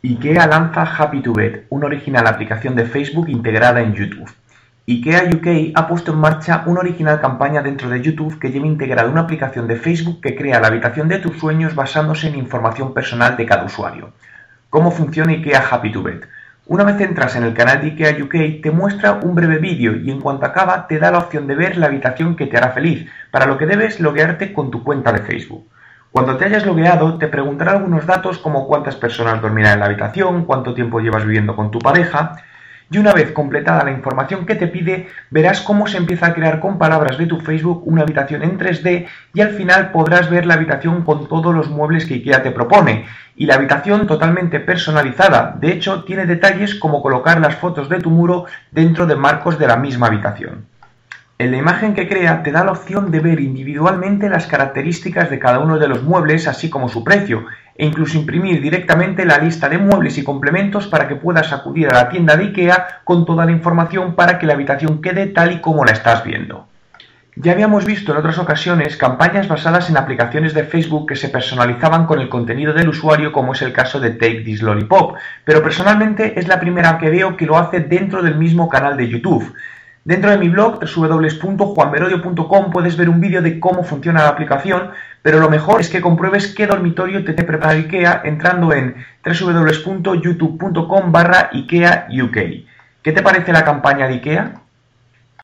IKEA lanza Happy to Bed, una original aplicación de Facebook integrada en YouTube. IKEA UK ha puesto en marcha una original campaña dentro de YouTube que lleva integrada una aplicación de Facebook que crea la habitación de tus sueños basándose en información personal de cada usuario. ¿Cómo funciona IKEA Happy to Bed? Una vez entras en el canal de IKEA UK te muestra un breve vídeo y en cuanto acaba te da la opción de ver la habitación que te hará feliz, para lo que debes loguearte con tu cuenta de Facebook. Cuando te hayas logueado, te preguntará algunos datos como cuántas personas dormirán en la habitación, cuánto tiempo llevas viviendo con tu pareja, y una vez completada la información que te pide, verás cómo se empieza a crear con palabras de tu Facebook una habitación en 3D y al final podrás ver la habitación con todos los muebles que IKEA te propone. Y la habitación totalmente personalizada, de hecho tiene detalles como colocar las fotos de tu muro dentro de marcos de la misma habitación. En la imagen que crea te da la opción de ver individualmente las características de cada uno de los muebles, así como su precio, e incluso imprimir directamente la lista de muebles y complementos para que puedas acudir a la tienda de IKEA con toda la información para que la habitación quede tal y como la estás viendo. Ya habíamos visto en otras ocasiones campañas basadas en aplicaciones de Facebook que se personalizaban con el contenido del usuario, como es el caso de Take This Lollipop, pero personalmente es la primera que veo que lo hace dentro del mismo canal de YouTube. Dentro de mi blog www.juanmerodio.com puedes ver un vídeo de cómo funciona la aplicación, pero lo mejor es que compruebes qué dormitorio te, te prepara IKEA entrando en www.youtube.com barra IKEA UK. ¿Qué te parece la campaña de IKEA?